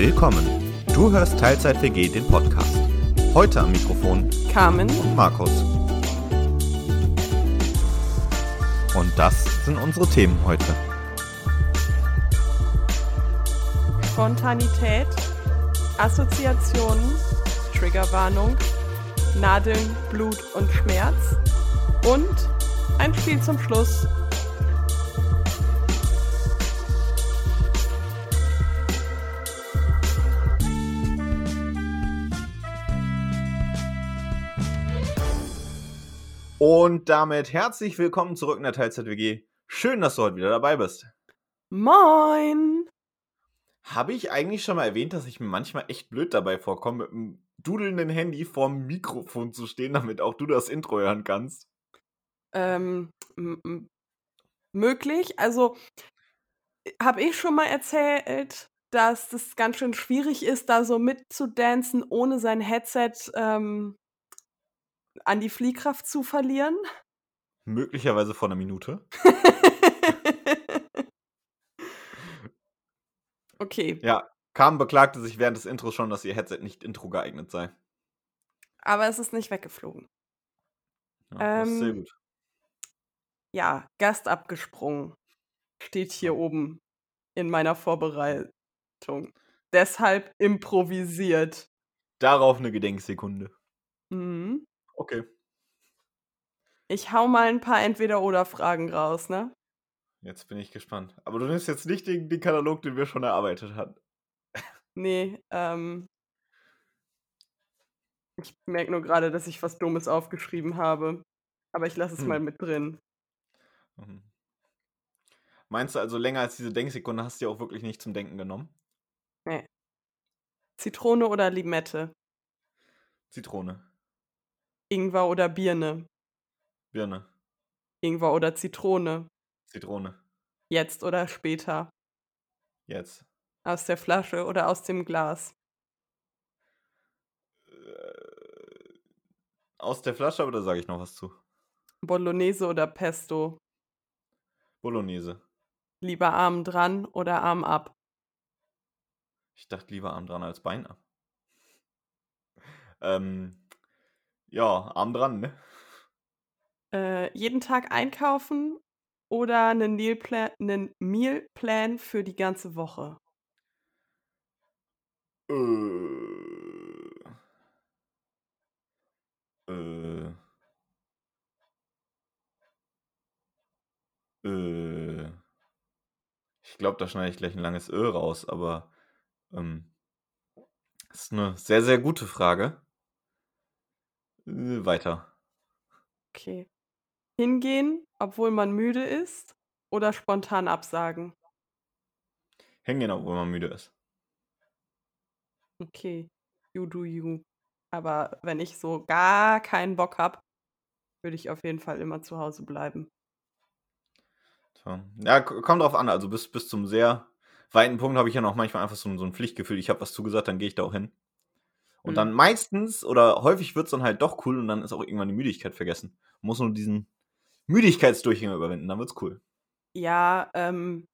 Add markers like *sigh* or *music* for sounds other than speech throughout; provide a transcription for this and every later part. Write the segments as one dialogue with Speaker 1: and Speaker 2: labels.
Speaker 1: Willkommen. Du hörst Teilzeit WG, den Podcast. Heute am Mikrofon
Speaker 2: Carmen
Speaker 1: und Markus. Und das sind unsere Themen heute.
Speaker 2: Spontanität, Assoziationen, Triggerwarnung, Nadeln, Blut und Schmerz und ein Spiel zum Schluss.
Speaker 1: Und damit herzlich willkommen zurück in der Teilzeit WG. Schön, dass du heute wieder dabei bist.
Speaker 2: Moin!
Speaker 1: Habe ich eigentlich schon mal erwähnt, dass ich mir manchmal echt blöd dabei vorkomme, mit einem dudelnden Handy vorm Mikrofon zu stehen, damit auch du das Intro hören kannst?
Speaker 2: Ähm, möglich. Also habe ich schon mal erzählt, dass das ganz schön schwierig ist, da so mitzudancen, ohne sein Headset ähm, an die Fliehkraft zu verlieren.
Speaker 1: Möglicherweise vor einer Minute. *laughs*
Speaker 2: okay,
Speaker 1: Ja, Carmen beklagte sich während des Intros schon, dass ihr Headset nicht Intro geeignet sei.
Speaker 2: aber es ist nicht weggeflogen.
Speaker 1: Ja, ist sehr
Speaker 2: Ähm,
Speaker 1: gut.
Speaker 2: Ja, Gast abgesprungen. Steht hier oben in meiner Vorbereitung. Deshalb improvisiert.
Speaker 1: Darauf eine Gedenksekunde.
Speaker 2: Mhm.
Speaker 1: Okay.
Speaker 2: Ich hau mal ein paar Entweder-Oder-Fragen raus, ne?
Speaker 1: Jetzt bin ich gespannt. Aber du nimmst jetzt nicht den, den Katalog, den wir schon erarbeitet hatten.
Speaker 2: Nee, ähm. Ich merke nur gerade, dass ich was Dummes aufgeschrieben habe. Aber ich lasse es
Speaker 1: Hm.
Speaker 2: mal mit drin.
Speaker 1: Mhm. Meinst du also länger als diese Denksekunde hast du dir auch wirklich nicht zum Denken genommen?
Speaker 2: Zitrone oder Limette?
Speaker 1: Zitrone,
Speaker 2: Ingwer oder Birne?
Speaker 1: Birne,
Speaker 2: Ingwer oder Zitrone?
Speaker 1: Zitrone.
Speaker 2: Jetzt oder später?
Speaker 1: Jetzt.
Speaker 2: Aus der Flasche oder aus dem Glas?
Speaker 1: Äh, aus der Flasche, aber da sage ich noch was zu.
Speaker 2: Bolognese oder Pesto?
Speaker 1: Bolognese.
Speaker 2: Lieber Arm dran oder Arm ab?
Speaker 1: Ich dachte lieber Arm dran als Bein ab. *laughs* Ähm, ja, Arm dran, ne?
Speaker 2: Äh, jeden Tag einkaufen oder einen Mealplan, einen Mealplan für die ganze Woche?
Speaker 1: Äh. Äh. Äh. Ich glaube, da schneide ich gleich ein langes Ö raus, aber ähm, das ist eine sehr, sehr gute Frage. Äh, weiter.
Speaker 2: Okay. Hingehen, obwohl man müde ist oder spontan absagen?
Speaker 1: Hängen, obwohl man müde ist.
Speaker 2: Okay. You do you. Aber wenn ich so gar keinen Bock habe, würde ich auf jeden Fall immer zu Hause bleiben.
Speaker 1: Ja, kommt drauf an. Also bis, bis zum sehr weiten Punkt habe ich ja noch manchmal einfach so, so ein Pflichtgefühl. Ich habe was zugesagt, dann gehe ich da auch hin. Und
Speaker 2: Hm.
Speaker 1: dann meistens oder häufig wird es dann halt doch cool und dann ist auch irgendwann die Müdigkeit vergessen. Man muss nur diesen Müdigkeitsdurchhänger überwinden, dann wird's cool.
Speaker 2: Ja, ähm,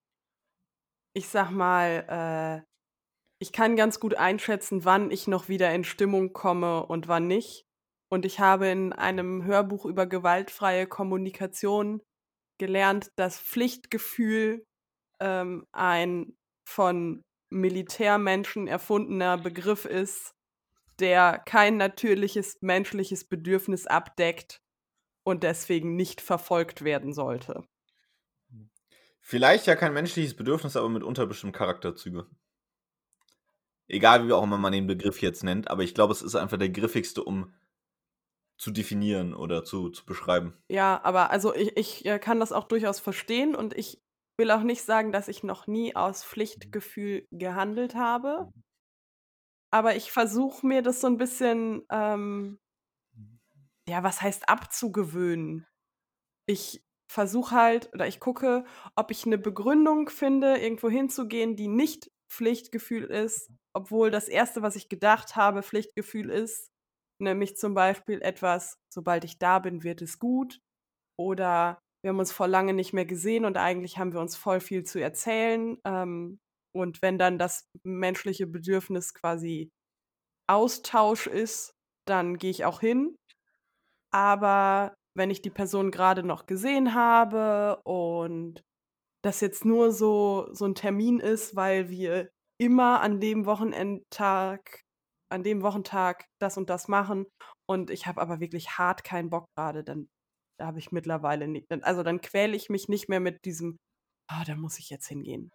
Speaker 2: ich sag mal, äh, ich kann ganz gut einschätzen, wann ich noch wieder in Stimmung komme und wann nicht. Und ich habe in einem Hörbuch über gewaltfreie Kommunikation gelernt, dass Pflichtgefühl ähm, ein von Militärmenschen erfundener Begriff ist, der kein natürliches menschliches Bedürfnis abdeckt und deswegen nicht verfolgt werden sollte.
Speaker 1: Vielleicht ja kein menschliches Bedürfnis, aber mitunter bestimmte Charakterzüge. Egal wie auch immer man den Begriff jetzt nennt, aber ich glaube, es ist einfach der griffigste, um zu definieren oder zu, zu beschreiben.
Speaker 2: Ja, aber also ich, ich äh, kann das auch durchaus verstehen und ich will auch nicht sagen, dass ich noch nie aus Pflichtgefühl gehandelt habe. Aber ich versuche mir das so ein bisschen, ähm, ja, was heißt abzugewöhnen? Ich versuche halt oder ich gucke, ob ich eine Begründung finde, irgendwo hinzugehen, die nicht Pflichtgefühl ist, obwohl das Erste, was ich gedacht habe, Pflichtgefühl ist. Nämlich zum Beispiel etwas, sobald ich da bin, wird es gut. Oder wir haben uns vor lange nicht mehr gesehen und eigentlich haben wir uns voll viel zu erzählen. Ähm, und wenn dann das menschliche Bedürfnis quasi Austausch ist, dann gehe ich auch hin. Aber wenn ich die Person gerade noch gesehen habe und das jetzt nur so so 'n Termin ist, weil wir immer an dem Wochenendtag an dem Wochentag das und das machen und ich habe aber wirklich hart keinen Bock gerade, dann da habe ich mittlerweile ni also, dann quäle ich mich nicht mehr mit diesem: „Ah, da muss ich jetzt hingehen.“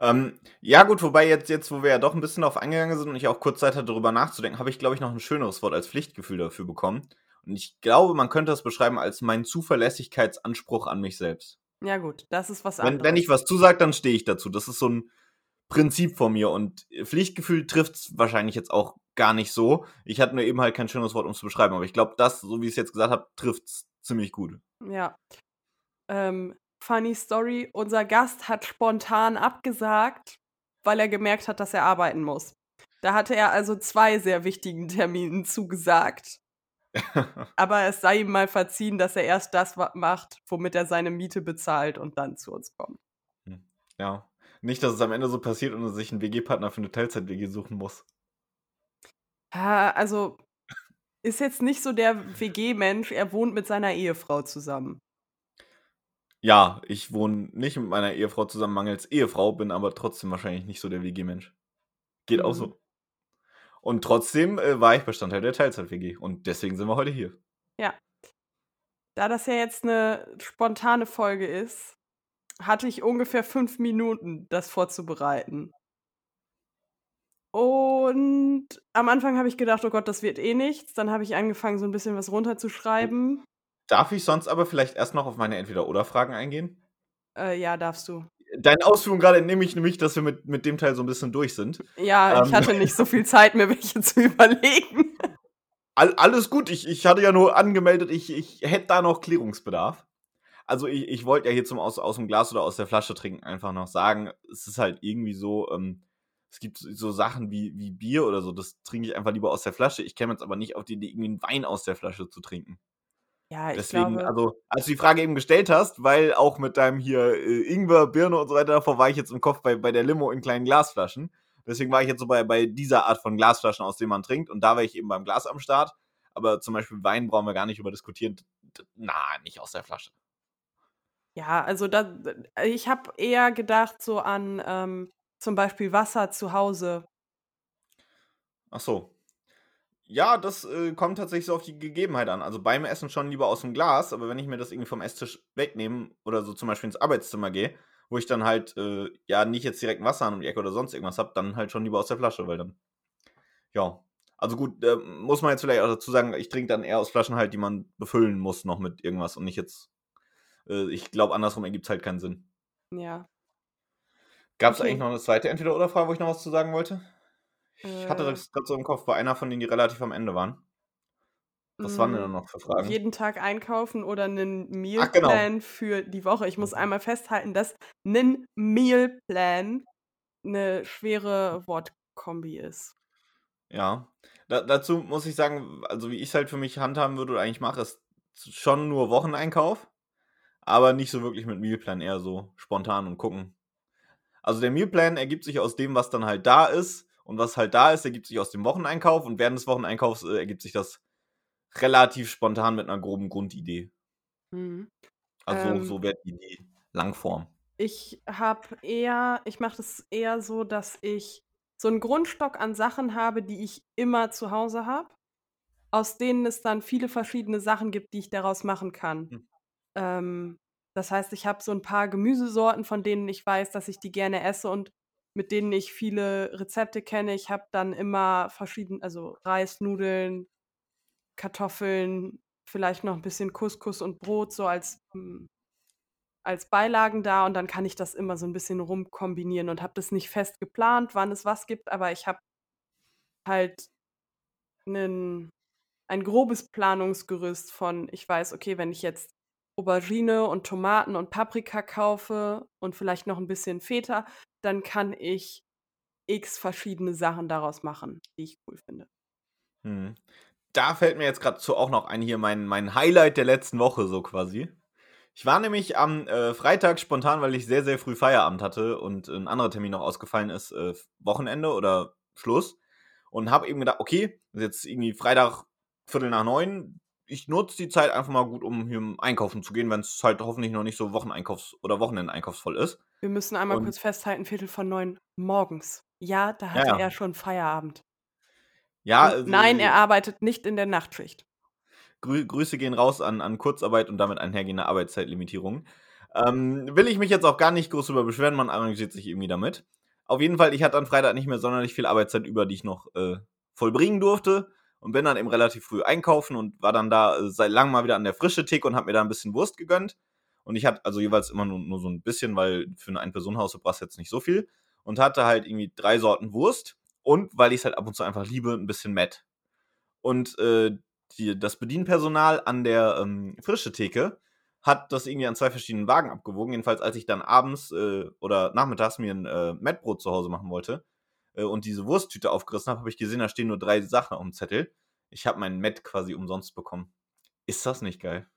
Speaker 1: Ähm, ja gut, wobei jetzt jetzt, wo wir ja doch 'n bisschen drauf eingegangen sind und ich auch kurz Zeit hatte, darüber nachzudenken, habe ich, glaube ich, noch 'n schöneres Wort als Pflichtgefühl dafür bekommen. Und ich glaube, man könnte das beschreiben als meinen Zuverlässigkeitsanspruch an mich selbst.
Speaker 2: Ja gut, das ist was
Speaker 1: Wenn wenn
Speaker 2: anderes.
Speaker 1: ich was zusage, dann stehe ich dazu. Das ist so 'n Prinzip von mir und Pflichtgefühl trifft's wahrscheinlich jetzt auch gar nicht so. Ich hatte nur eben halt kein schönes Wort, um's zu beschreiben, aber ich glaube, das, so wie ich's jetzt gesagt habe, trifft's ziemlich gut.
Speaker 2: Ja. Ähm, funny Story, unser Gast hat spontan abgesagt, weil er gemerkt hat, dass er arbeiten muss. Da hatte er also 2 sehr wichtigen Terminen zugesagt. *laughs* Aber es sei ihm mal verziehen, dass er erst das macht, womit er seine Miete bezahlt und dann zu uns kommt.
Speaker 1: Hm, ja. Nicht, dass es am Ende so passiert und er sich 'n WG-Partner für 'ne Teilzeit-WG suchen muss.
Speaker 2: Ah, also, ist jetzt nicht so der WG-Mensch, er wohnt mit seiner Ehefrau zusammen.
Speaker 1: Ja, ich wohne nicht mit meiner Ehefrau zusammen mangels Ehefrau, bin aber trotzdem wahrscheinlich nicht so der WG-Mensch. Geht auch
Speaker 2: Mhm.
Speaker 1: so. Und trotzdem, äh, war ich Bestandteil der Teilzeit-WG und deswegen sind wir heute hier.
Speaker 2: Ja. Da das ja jetzt 'ne spontane Folge ist, hatte ich ungefähr 5 Minuten, das vorzubereiten. Und am Anfang habe ich gedacht: „Oh Gott, das wird eh nichts.“ Dann habe ich angefangen, so 'n bisschen was runterzuschreiben.
Speaker 1: Darf ich sonst aber vielleicht erst noch auf meine Entweder-Oder-Fragen eingehen?
Speaker 2: Äh, ja, darfst du.
Speaker 1: Deinen Ausführungen grade entnehme ich nämlich, dass wir mit mit dem Teil so 'n bisschen durch sind.
Speaker 2: Ja, ich
Speaker 1: Ähm
Speaker 2: hatte nicht so viel Zeit, mir welche zu *laughs* überlegen.
Speaker 1: All alles gut, ich ich hatte ja nur angemeldet, ich ich hätte da noch Klärungsbedarf. Also, i ich wollte ja hier zum aus aus'm Glas oder aus der Flasche trinken einfach noch sagen, es ist halt irgendwie so, ähm, es gibt so Sachen wie wie Bier oder so, das trinke ich einfach lieber aus der Flasche. Ich käme jetzt aber nicht auf die Idee, irgendwie 'n Wein aus der Flasche zu trinken.
Speaker 2: Ja, ich
Speaker 1: Deswegen,
Speaker 2: glaube
Speaker 1: also, als du die Frage eben gestellt hast, weil auch mit deinem hier, äh, Ingwer, Birne und so weiter, davor war ich jetzt im Kopf bei bei der Limo in kleinen Glasflaschen. Deswegen war ich jetzt so bei bei dieser Art von Glasflaschen, aus denen man trinkt und da war ich eben beim Glas am Start. Aber zum Beispiel Wein brauchen wir gar nicht drüber diskutieren. Na, nicht aus der Flasche.
Speaker 2: Ja, also, da d ich habe eher gedacht so an, ähm, zum Beispiel Wasser zu Hause.
Speaker 1: Ach so. Ja, das, äh, kommt tatsächlich so auf die Gegebenheit an. Also, beim Essen schon lieber aus'm Glas, aber wenn ich mir das irgendwie vom Esstisch wegnehme oder so zum Beispiel ins Arbeitszimmer gehe, wo ich dann halt, äh, ja, nicht jetzt direkt 'n Wasserhahn um die Ecke oder sonst irgendwas habe, dann halt schon lieber aus der Flasche, weil dann ja. Also, gut, ähm, muss man jetzt vielleicht auch dazu sagen, ich trinke dann eher aus Flaschen halt, die man befüllen muss noch mit irgendwas und nicht jetzt äh, ich glaube, andersrum ergibt's halt keinen Sinn.
Speaker 2: Ja.
Speaker 1: Gab's eigentlich
Speaker 2: Okay.
Speaker 1: noch 'ne 2. Entweder-Oder-Frage, wo ich noch was zu sagen wollte? Ich hatte
Speaker 2: Äh
Speaker 1: das grad so im Kopf bei einer von denen, die relativ am Ende waren. Was waren denn da
Speaker 2: Hm,
Speaker 1: noch für Fragen?
Speaker 2: jeden Tag einkaufen oder 'nen
Speaker 1: Ach, genau.
Speaker 2: Mealplan für die Woche. Ich muss einmal festhalten, dass 'nen Mealplan 'ne schwere Wortkombi ist.
Speaker 1: Ja. Da dazu muss ich sagen, also, wie ich's halt für mich handhaben würde oder eigentlich mache, ist schon nur Wocheneinkauf, aber nicht so wirklich mit Mealplan, eher so spontan und gucken. Also, der Mealplan ergibt sich aus dem, was dann halt da ist und was halt da ist, ergibt sich aus dem Wocheneinkauf und während des Wocheneinkaufs, äh, ergibt sich das relativ spontan mit 'ner groben Grundidee.
Speaker 2: Mhm.
Speaker 1: Also, so
Speaker 2: Ähm
Speaker 1: so wäre die die Langform.
Speaker 2: Ich habe eher ich mache das eher so, dass ich so 'n Grundstock an Sachen habe, die ich immer zu Hause habe, aus denen es dann viele verschiedene Sachen gibt, die ich daraus machen kann.
Speaker 1: Hm.
Speaker 2: Ähm, das heißt, ich habe so 'n paar Gemüsesorten, von denen ich weiß, dass ich die gerne esse und mit denen ich viele Rezepte kenne. Ich habe dann immer verschieden also, Reis, Nudeln, Kartoffeln, vielleicht noch 'n bisschen Couscous und Brot so als hm, als Beilagen da und dann kann ich das immer so 'n bisschen rumkombinieren und habe das nicht fest geplant, wann es was gibt, aber ich habe halt 'nen ein grobes Planungsgerüst von ich weiß, okay, wenn ich jetzt Aubergine und Tomaten und Paprika kaufe und vielleicht noch 'n bisschen Feta, dann kann ich X verschiedene Sachen daraus machen, die ich cool finde.
Speaker 1: Mhm. Da fällt mir jetzt grad zu auch noch ein hier mein mein Highlight der letzten Woche so quasi. Ich war nämlich am äh, Freitag spontan, weil ich sehr, sehr früh Feierabend hatte und ein anderer Termin noch ausgefallen ist, äh, Wochenende oder Schluss. Und habe eben gedacht, okay, jetzt irgendwie Freitag, Viertel nach neun. Ich nutze die Zeit einfach mal gut, um hier einkaufen zu gehen, wenn es halt hoffentlich noch nicht so Wocheneinkaufs- oder Wochenendeinkaufsvoll ist.
Speaker 2: Wir müssen einmal
Speaker 1: Und-
Speaker 2: kurz festhalten, Viertel von neun morgens. Ja, da
Speaker 1: Ja,
Speaker 2: hatte
Speaker 1: ja.
Speaker 2: er schon Feierabend.
Speaker 1: Ja,
Speaker 2: Und
Speaker 1: also,
Speaker 2: nein, er arbeitet nicht in der Nachtschicht.
Speaker 1: Grü Grüße gehen raus an, an Kurzarbeit und damit einhergehende Arbeitszeitlimitierung. Ähm, will ich mich jetzt auch gar nicht groß drüber beschweren, man arrangiert sich irgendwie damit. Auf jeden Fall, ich hatte am Freitag nicht mehr sonderlich viel Arbeitszeit über, die ich noch äh, vollbringen durfte und bin dann eben relativ früh einkaufen und war dann da äh, seit langem mal wieder an der frische Theke und habe mir da ein bisschen Wurst gegönnt. Und ich hatte also jeweils immer nur, nur so ein bisschen, weil für eine Ein-Personen-Haus brauchst jetzt nicht so viel. Und hatte halt irgendwie drei Sorten Wurst und, weil ich es halt ab und zu einfach liebe, ein bisschen Matt. Und äh, die, das Bedienpersonal an der ähm, frische Theke hat das irgendwie an zwei verschiedenen Wagen abgewogen. Jedenfalls, als ich dann abends äh, oder nachmittags mir ein äh, Mettbrot zu Hause machen wollte äh, und diese Wursttüte aufgerissen habe, habe ich gesehen, da stehen nur drei Sachen auf dem Zettel. Ich habe meinen Met quasi umsonst bekommen. Ist das nicht geil?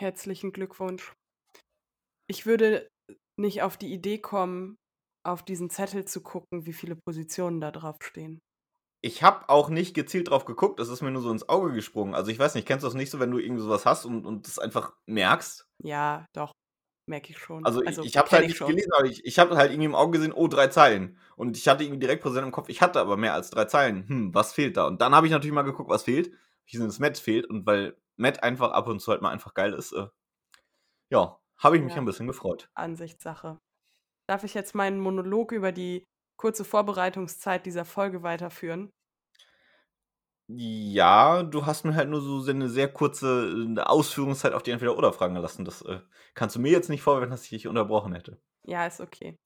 Speaker 2: Herzlichen Glückwunsch. Ich würde nicht auf die Idee kommen, auf diesen Zettel zu gucken, wie viele Positionen da drauf stehen.
Speaker 1: Ich habe auch nicht gezielt drauf geguckt, das ist mir nur so ins Auge gesprungen. Also ich weiß nicht, kennst du das nicht so, wenn du irgendwie sowas hast und, und das einfach merkst?
Speaker 2: Ja, doch, merke ich schon.
Speaker 1: Also, ich, ich habe halt nicht gelesen, aber ich, ich habe halt irgendwie im Auge gesehen, oh, drei Zeilen. Und ich hatte irgendwie direkt präsent im Kopf, ich hatte aber mehr als drei Zeilen. Hm, was fehlt da? Und dann habe ich natürlich mal geguckt, was fehlt. Wie das Matt fehlt. Und weil Matt einfach ab und zu halt mal einfach geil ist, äh, ja, habe ich mich
Speaker 2: Ja.
Speaker 1: ein bisschen gefreut.
Speaker 2: Ansichtssache. Darf ich jetzt meinen Monolog über die kurze Vorbereitungszeit dieser Folge weiterführen?
Speaker 1: Ja, du hast mir halt nur so eine sehr kurze äh, Ausführungszeit auf die Entweder-Oder-Fragen gelassen. Das äh, kannst du mir jetzt nicht vorwerfen, dass ich dich unterbrochen hätte.
Speaker 2: Ja, ist okay.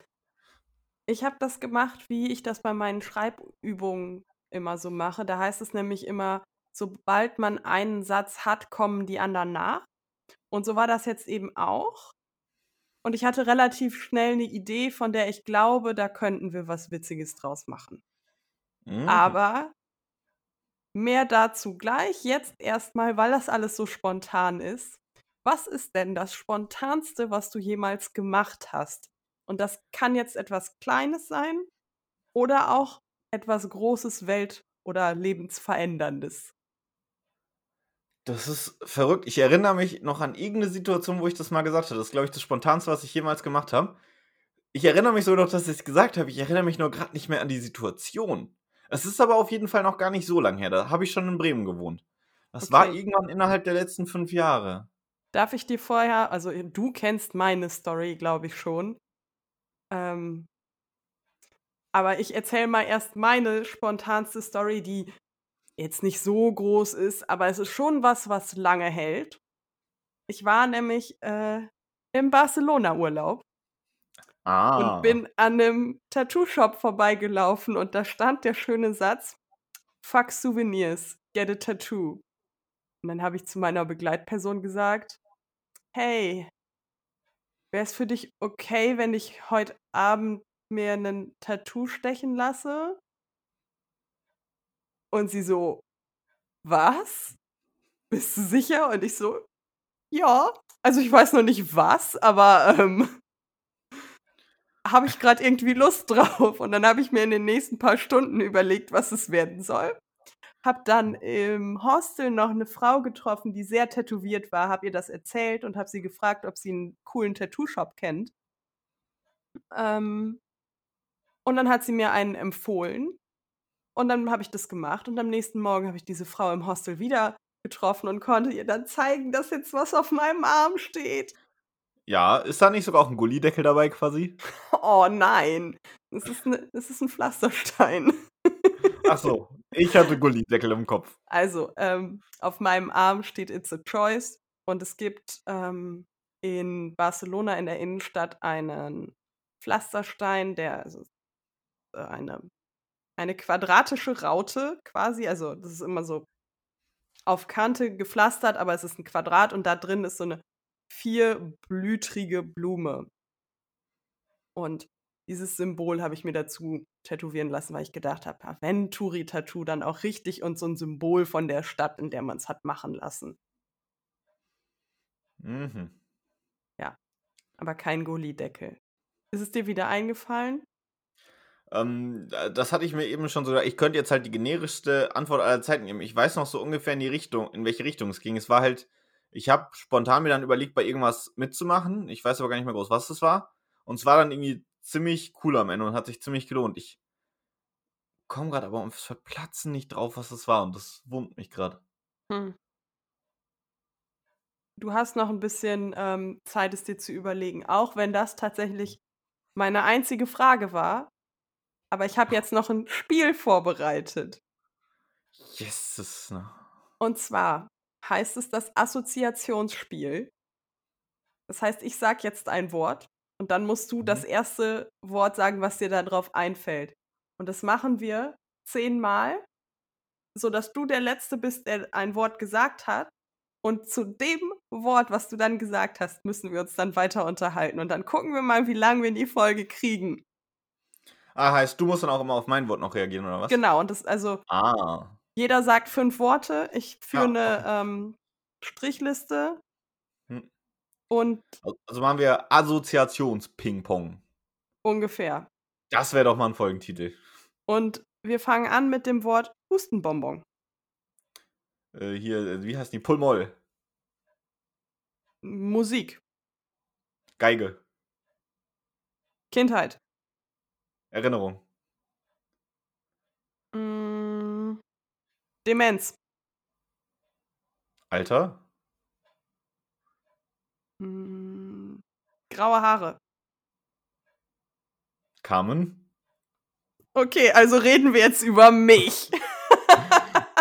Speaker 2: Ich habe das gemacht, wie ich das bei meinen Schreibübungen immer so mache. Da heißt es nämlich immer, sobald man einen Satz hat, kommen die anderen nach. Und so war das jetzt eben auch. Und ich hatte relativ schnell eine Idee, von der ich glaube, da könnten wir was Witziges draus machen.
Speaker 1: Mhm.
Speaker 2: Aber mehr dazu gleich. Jetzt erstmal, weil das alles so spontan ist. Was ist denn das Spontanste, was du jemals gemacht hast? Und das kann jetzt etwas Kleines sein oder auch etwas Großes, Welt- oder Lebensveränderndes.
Speaker 1: Das ist verrückt. Ich erinnere mich noch an irgendeine Situation, wo ich das mal gesagt habe. Das ist, glaube ich, das Spontanste, was ich jemals gemacht habe. Ich erinnere mich so noch, dass ich es gesagt habe. Ich erinnere mich nur gerade nicht mehr an die Situation. Es ist aber auf jeden Fall noch gar nicht so lang her. Da habe ich schon in Bremen gewohnt. Das war
Speaker 2: Okay.
Speaker 1: irgendwann innerhalb der letzten fünf Jahre.
Speaker 2: Darf ich dir vorher, also du kennst meine Story, glaube ich schon. Ähm, aber ich erzähle mal erst meine spontanste Story, die jetzt nicht so groß ist, aber es ist schon was, was lange hält. Ich war nämlich äh, im Barcelona-Urlaub
Speaker 1: Ah.
Speaker 2: und bin an einem Tattoo-Shop vorbeigelaufen und da stand der schöne Satz: Fuck Souvenirs, get a tattoo. Und dann habe ich zu meiner Begleitperson gesagt: Hey, wäre es für dich okay, wenn ich heute Abend mir ein Tattoo stechen lasse? Und sie so: Was? Bist du sicher? Und ich so: Ja. Also ich weiß noch nicht was, aber ähm, habe ich gerade irgendwie Lust drauf. Und dann habe ich mir in den nächsten paar Stunden überlegt, was es werden soll. Hab dann im Hostel noch eine Frau getroffen, die sehr tätowiert war, habe ihr das erzählt und habe sie gefragt, ob sie einen coolen Tattoo-Shop kennt. Ähm, und dann hat sie mir einen empfohlen. Und dann habe ich das gemacht. Und am nächsten Morgen habe ich diese Frau im Hostel wieder getroffen und konnte ihr dann zeigen, dass jetzt was auf meinem Arm steht.
Speaker 1: Ja, ist da nicht sogar auch ein Gullideckel dabei quasi? *laughs*
Speaker 2: Oh nein, es ist, ne, es ist ein Pflasterstein. *laughs*
Speaker 1: Ach so, ich hatte Gullideckel im Kopf.
Speaker 2: Also, ähm, auf meinem Arm steht It's a Choice und es gibt ähm, in Barcelona in der Innenstadt einen Pflasterstein, der also, äh, eine, eine quadratische Raute quasi, also das ist immer so auf Kante gepflastert, aber es ist ein Quadrat und da drin ist so eine vierblütrige Blume. Und dieses Symbol habe ich mir dazu tätowieren lassen, weil ich gedacht habe, ja, wenn Touri-Tattoo, dann auch richtig und so ein Symbol von der Stadt, in der man es hat machen lassen.
Speaker 1: Mhm.
Speaker 2: Aber kein Gullideckel. Ist es dir wieder eingefallen?
Speaker 1: Ähm, das hatte ich mir eben schon so ich könnte jetzt halt die generischste Antwort aller Zeiten nehmen. Ich weiß noch so ungefähr in die Richtung in welche Richtung es ging. Es war halt ich habe spontan mir dann überlegt, bei irgendwas mitzumachen. Ich weiß aber gar nicht mehr groß, was das war. Und es war dann irgendwie ziemlich cool am Ende und hat sich ziemlich gelohnt. Ich komme gerade aber ums Verplatzen nicht drauf, was das war und das wurmt mich gerade.
Speaker 2: Hm. Du hast noch ein bisschen, ähm, Zeit, es dir zu überlegen, auch wenn das tatsächlich meine einzige Frage war. Aber ich habe jetzt noch ein Spiel vorbereitet.
Speaker 1: Jesus, ne?
Speaker 2: Und zwar heißt es das Assoziationsspiel. Das heißt, ich sage jetzt ein Wort und dann musst du das
Speaker 1: Mhm.
Speaker 2: erste Wort sagen, was dir da drauf einfällt. Und das machen wir zehnmal, sodass du der Letzte bist, der ein Wort gesagt hat. Und zu dem Wort, was du dann gesagt hast, müssen wir uns dann weiter unterhalten. Und dann gucken wir mal, wie lange wir in die Folge kriegen.
Speaker 1: Ah, heißt, du musst dann auch immer auf mein Wort noch reagieren, oder was?
Speaker 2: Genau, und das also
Speaker 1: Ah.
Speaker 2: Jeder sagt fünf Worte. Ich führe
Speaker 1: Ja,
Speaker 2: eine ähm, Strichliste.
Speaker 1: Hm.
Speaker 2: Und
Speaker 1: Al also machen wir Assoziations-Ping-Pong.
Speaker 2: ungefähr.
Speaker 1: Das wäre doch mal ein Folgentitel.
Speaker 2: Und wir fangen an mit dem Wort Hustenbonbon.
Speaker 1: Äh, hier, äh, wie heißt die? Pull-Moll.
Speaker 2: Musik.
Speaker 1: Geige.
Speaker 2: Kindheit.
Speaker 1: Erinnerung.
Speaker 2: Hm, Demenz.
Speaker 1: Alter.
Speaker 2: Hm, graue Haare.
Speaker 1: Carmen.
Speaker 2: Okay, also reden wir jetzt über mich. *laughs*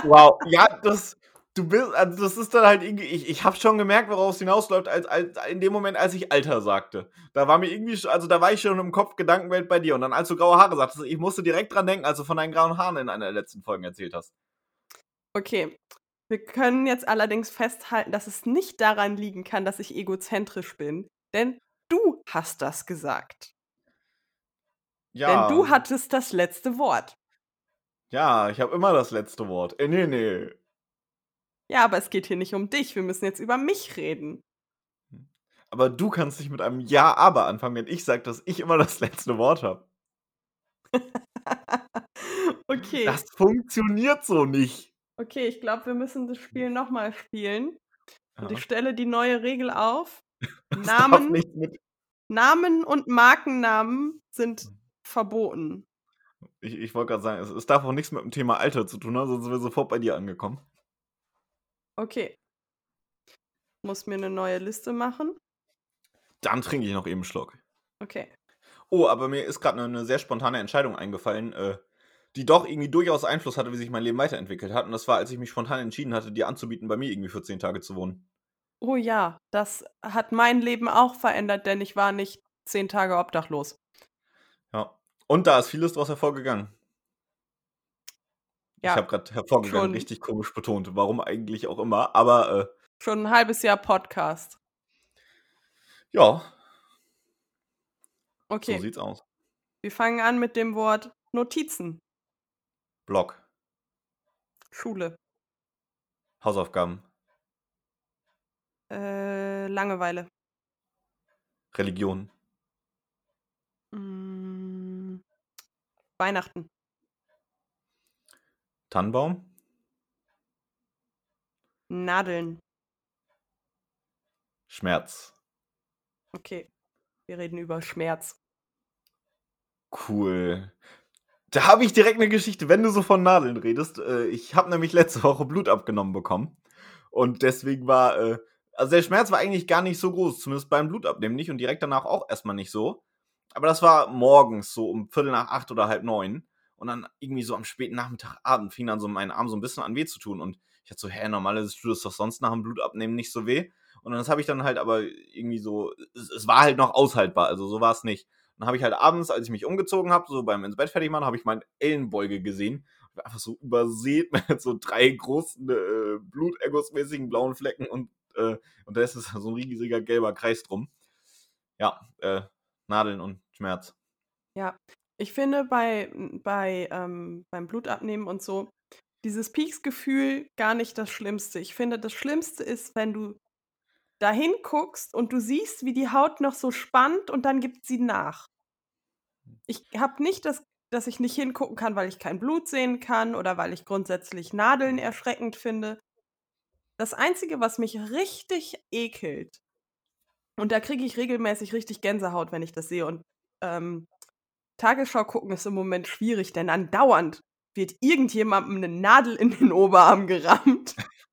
Speaker 1: Wow. Ja, das du bist also, das ist dann halt irgendwie ich ich habe schon gemerkt, worauf es hinausläuft, als als in dem Moment, als ich Alter sagte. Da war mir irgendwie also, da war ich schon im Kopf Gedankenwelt bei dir und dann, als du graue Haare sagtest, ich musste direkt dran denken, als du von deinen grauen Haaren in einer der letzten Folgen erzählt hast.
Speaker 2: Okay. Wir können jetzt allerdings festhalten, dass es nicht daran liegen kann, dass ich egozentrisch bin, denn du hast das gesagt. Denn du
Speaker 1: Ja.
Speaker 2: hattest das letzte Wort.
Speaker 1: Ja, ich habe immer das letzte Wort. Äh, ne, ne.
Speaker 2: Ja, aber es geht hier nicht um dich. Wir müssen jetzt über mich reden.
Speaker 1: Aber du kannst nicht mit einem Ja, aber anfangen, wenn ich sage, dass ich immer das letzte Wort habe. *laughs*
Speaker 2: Okay.
Speaker 1: Das funktioniert so nicht.
Speaker 2: Okay, ich glaube, wir müssen das Spiel noch mal spielen. Und ich
Speaker 1: Ja.
Speaker 2: stelle die neue Regel auf. *laughs* Namen Namen und Markennamen sind verboten.
Speaker 1: Ich ich wollte grad sagen, es es darf auch nix mit dem Thema Alter zu tun haben, sonst sind wir sofort bei dir angekommen.
Speaker 2: Okay. Muss mir 'ne neue Liste machen.
Speaker 1: Dann trinke ich noch eben 'n Schluck.
Speaker 2: Okay.
Speaker 1: Oh, aber mir ist grad 'ne 'ne sehr spontane Entscheidung eingefallen, äh, die doch irgendwie durchaus Einfluss hatte, wie sich mein Leben weiterentwickelt hat. Und das war, als ich mich spontan entschieden hatte, dir anzubieten, bei mir irgendwie für 10 Tage zu wohnen.
Speaker 2: Oh ja, das hat mein Leben auch verändert, denn ich war nicht 10 Tage obdachlos.
Speaker 1: Ja. Und da ist vieles draus hervorgegangen. Ich
Speaker 2: Ja,
Speaker 1: habe grad hervorgegangen richtig komisch betont, warum eigentlich auch immer, aber, äh
Speaker 2: schon 'n halbes Jahr Podcast.
Speaker 1: Ja. So
Speaker 2: Okay.
Speaker 1: sieht's aus.
Speaker 2: Wir fangen an mit dem Wort Notizen.
Speaker 1: Blog.
Speaker 2: Schule.
Speaker 1: Hausaufgaben.
Speaker 2: Äh, Langeweile.
Speaker 1: Religion.
Speaker 2: Hm. Weihnachten.
Speaker 1: Tannenbaum.
Speaker 2: Nadeln.
Speaker 1: Schmerz.
Speaker 2: Okay. Wir reden über Schmerz.
Speaker 1: Cool. Da habe ich direkt 'ne Geschichte, wenn du so von Nadeln redest. Äh, ich habe nämlich letzte Woche Blut abgenommen bekommen. Und deswegen war, äh also, der Schmerz war eigentlich gar nicht so groß, zumindest beim Blutabnehmen nicht und direkt danach auch erst mal nicht so. Aber das war morgens so um 7:45 oder 8:30 und dann irgendwie so am späten Nachmittagabend fing dann so mein Arm so 'n bisschen an weh zu tun und ich dachte so: „Hä, normalerweise tut das doch sonst nach dem Blutabnehmen nicht so weh.“ Und das habe ich dann halt aber irgendwie so es es war halt noch aushaltbar, also, so war's nicht. Dann habe ich halt abends, als ich mich umgezogen habe, so beim ins Bett fertig machen, habe ich meinen Ellenbeuge gesehen. Einfach so übersät mit *laughs* so 3 großen, äh, blutergussmäßigen blauen Flecken und, äh und da ist *laughs* so 'n riesiger gelber Kreis drum. Ja, äh, Nadeln und Schmerz.
Speaker 2: Ja. Ich finde bei bei, ähm beim Blutabnehmen und so, dieses Pieksgefühl gar nicht das Schlimmste. Ich finde, das Schlimmste ist, wenn du dahin guckst und du siehst, wie die Haut noch so spannt und dann gibt sie nach. Ich habe nicht das dass ich nicht hingucken kann, weil ich kein Blut sehen kann oder weil ich grundsätzlich Nadeln erschreckend finde. Das Einzige, was mich richtig ekelt und da kriege ich regelmäßig richtig Gänsehaut, wenn ich das sehe und, ähm, Tagesschau gucken ist im Moment schwierig, denn andauernd wird irgendjemandem 'ne Nadel in den Oberarm gerammt. *laughs*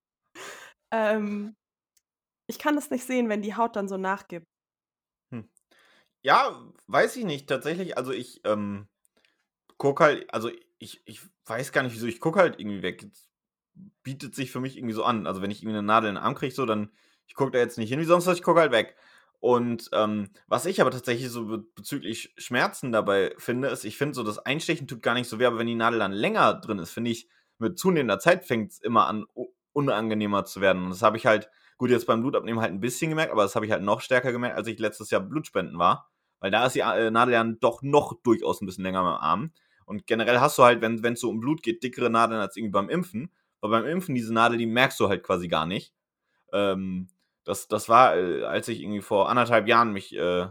Speaker 2: Ähm, ich kann das nicht sehen, wenn die Haut dann so nachgibt.
Speaker 1: Hm. Ja, weiß ich nicht. Tatsächlich, also ich, ähm, gucke halt also ich ich weiß gar nicht, wieso ich gucke halt irgendwie weg. Es bietet sich für mich irgendwie so an. Also, wenn ich irgendwie 'ne Nadel in den Arm kriege, so, dann ich gucke da jetzt nicht hin wie sonst was, ich gucke halt weg. Und, ähm, was ich aber tatsächlich so be bezüglich Schmerzen dabei finde, ist, ich finde so, das Einstechen tut gar nicht so weh, aber wenn die Nadel dann länger drin ist, finde ich, mit zunehmender Zeit fängt's immer an, unangenehmer zu werden. Und das habe ich halt gut, jetzt beim Blutabnehmen halt 'n bisschen gemerkt, aber das habe ich halt noch stärker gemerkt, als ich letztes Jahr Blutspenden war. Weil da ist die äh, Nadel ja doch noch durchaus 'n bisschen länger im Arm. Und generell hast du halt, wenn wenn's so um Blut geht, dickere Nadeln als irgendwie beim Impfen. Weil beim Impfen, diese Nadel, die merkst du halt quasi gar nicht. Ähm, das das war, äh, als ich irgendwie vor 1,5 Jahren mich, äh,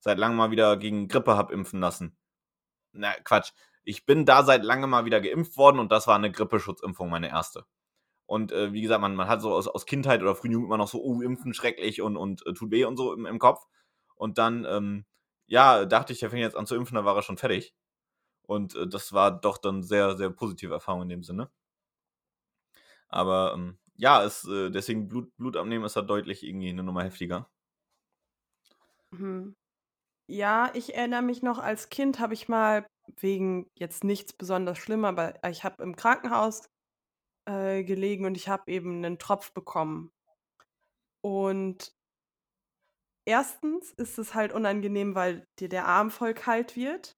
Speaker 1: seit langem mal wieder gegen Grippe habe impfen lassen. Na, Quatsch. Ich bin da seit langem mal wieder geimpft worden und das war 'ne Grippeschutzimpfung, meine erste. Und, äh, wie gesagt, man man hat so aus aus Kindheit oder frühen Jugend immer noch so: „Oh, Impfen schrecklich und und, äh, tut weh“ und so im im Kopf. Und dann, ähm, ja, dachte ich, der fängt jetzt an zu impfen, da war er schon fertig. Und, äh, das war doch dann sehr, sehr positive Erfahrung in dem Sinne. Aber, ähm, ja, es äh, deswegen Blut Blutabnehmen ist da deutlich irgendwie 'ne Nummer heftiger.
Speaker 2: Mhm. Ja, ich erinnere mich noch, als Kind habe ich mal wegen jetzt nichts besonders schlimm, aber ich habe im Krankenhaus, äh, gelegen und ich habe eben 'nen Tropf bekommen. Und erstens ist es halt unangenehm, weil dir der Arm voll kalt wird.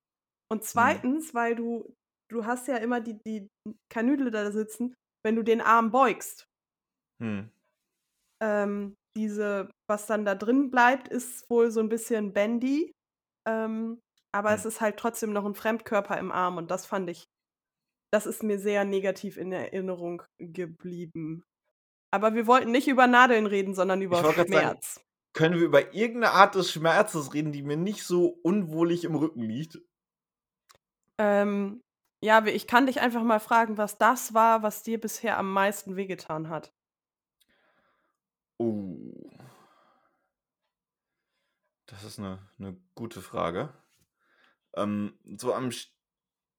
Speaker 2: Und
Speaker 1: Mhm.
Speaker 2: zweitens, weil du du hast ja immer die die Kanüle da sitzen, wenn du den Arm beugst.
Speaker 1: Mhm.
Speaker 2: Ähm, diese was dann da drin bleibt, ist wohl so 'n bisschen bendy, ähm, aber es
Speaker 1: Hm.
Speaker 2: ist halt trotzdem noch 'n Fremdkörper im Arm und das fand ich das ist mir sehr negativ in Erinnerung geblieben. Aber wir wollten nicht über Nadeln reden, sondern über
Speaker 1: grad sagen,
Speaker 2: Schmerz.
Speaker 1: können wir über irgend 'ne Art des Schmerzes reden, die mir nicht so unwohlig im Rücken liegt?
Speaker 2: Ähm, ja, ich kann dich einfach mal fragen, was das war, was dir bisher am meisten wehgetan hat?
Speaker 1: Oh. Das ist 'ne 'ne gute Frage. Ähm, so am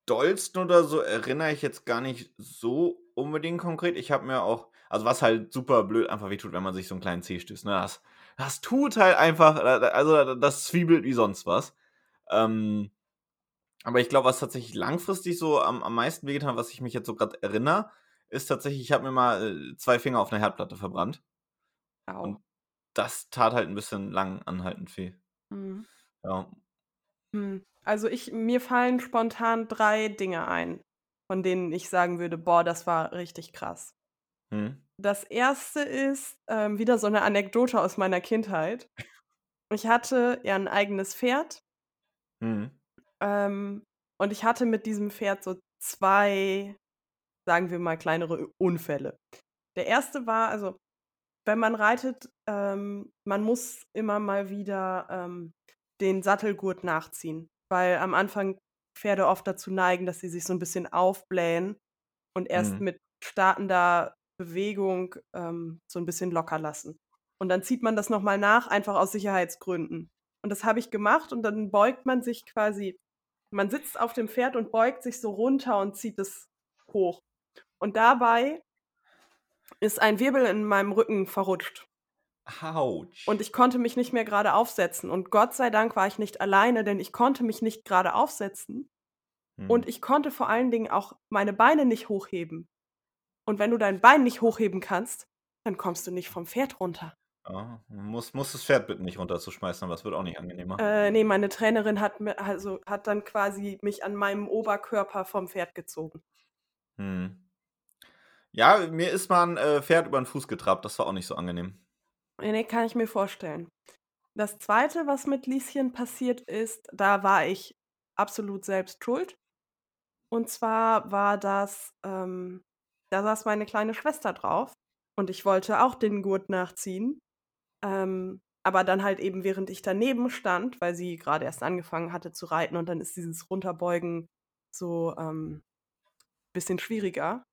Speaker 1: dollsten oder so erinnere ich jetzt gar nicht so unbedingt konkret. Ich habe mir auch also, was halt super blöd einfach wehtut, wenn man sich so 'n kleinen Zeh stößt, ne? Das das tut halt einfach, also, das zwiebelt wie sonst was. Ähm, aber ich glaube, was tatsächlich langfristig so am am meisten wehgetan was ich mich jetzt so grad erinnere, ist tatsächlich, ich habe mir mal, äh, 2 Finger auf 'ner Herdplatte verbrannt.
Speaker 2: Au.
Speaker 1: Und das tat halt 'n bisschen lang anhaltend weh.
Speaker 2: Mhm.
Speaker 1: Ja.
Speaker 2: Hm, also, ich mir fallen spontan 3 Dinge ein, von denen ich sagen würde: „Boah, das war richtig krass.“
Speaker 1: Mhm.
Speaker 2: Das 1. ist, ähm, wieder so 'ne Anekdote aus meiner Kindheit. Ich hatte ja 'n eigenes Pferd
Speaker 1: Mhm.
Speaker 2: ähm, und ich hatte mit diesem Pferd so 2, sagen wir mal, kleinere Unfälle. Der 1. war also, wenn man reitet, ähm, man muss immer mal wieder, ähm, den Sattelgurt nachziehen, weil am Anfang Pferde oft dazu neigen, dass sie sich so 'n bisschen aufblähen und erst
Speaker 1: Mhm.
Speaker 2: mit startender Bewegung, ähm, so 'n bisschen locker lassen. Und dann zieht man das noch mal nach, einfach aus Sicherheitsgründen. Und das habe ich gemacht und dann beugt man sich quasi man sitzt auf dem Pferd und beugt sich so runter und zieht es hoch. Und dabei ist ein Wirbel in meinem Rücken verrutscht. Und
Speaker 1: Autsch.
Speaker 2: ich konnte mich nicht mehr gerade aufsetzen und Gott sei Dank war ich nicht alleine, denn ich konnte mich nicht gerade aufsetzen und
Speaker 1: Mhm.
Speaker 2: ich konnte vor allen Dingen auch meine Beine nicht hochheben. Und wenn du dein Bein nicht hochheben kannst, dann kommst du nicht vom Pferd runter.
Speaker 1: Ah, musst musst das Pferd bitten, nicht runterzuschmeißen, aber es wird auch nicht angenehmer.
Speaker 2: Äh, ne, meine Trainerin hat mir also, hat dann quasi mich an meinem Oberkörper vom Pferd gezogen.
Speaker 1: Mhm. Ja, mir ist mal 'n, äh, Pferd über 'n Fuß getrabt, das war auch nicht so angenehm.
Speaker 2: Ne, kann ich mir vorstellen. Das 2., was mit Lieschen passiert ist, da war ich absolut selbst schuld. Und zwar war das, ähm da saß meine kleine Schwester drauf und ich wollte auch den Gurt nachziehen. Ähm, aber dann halt eben, während ich daneben stand, weil sie gerade erst angefangen hatte zu reiten und dann ist dieses Runterbeugen so ähm, bisschen schwieriger.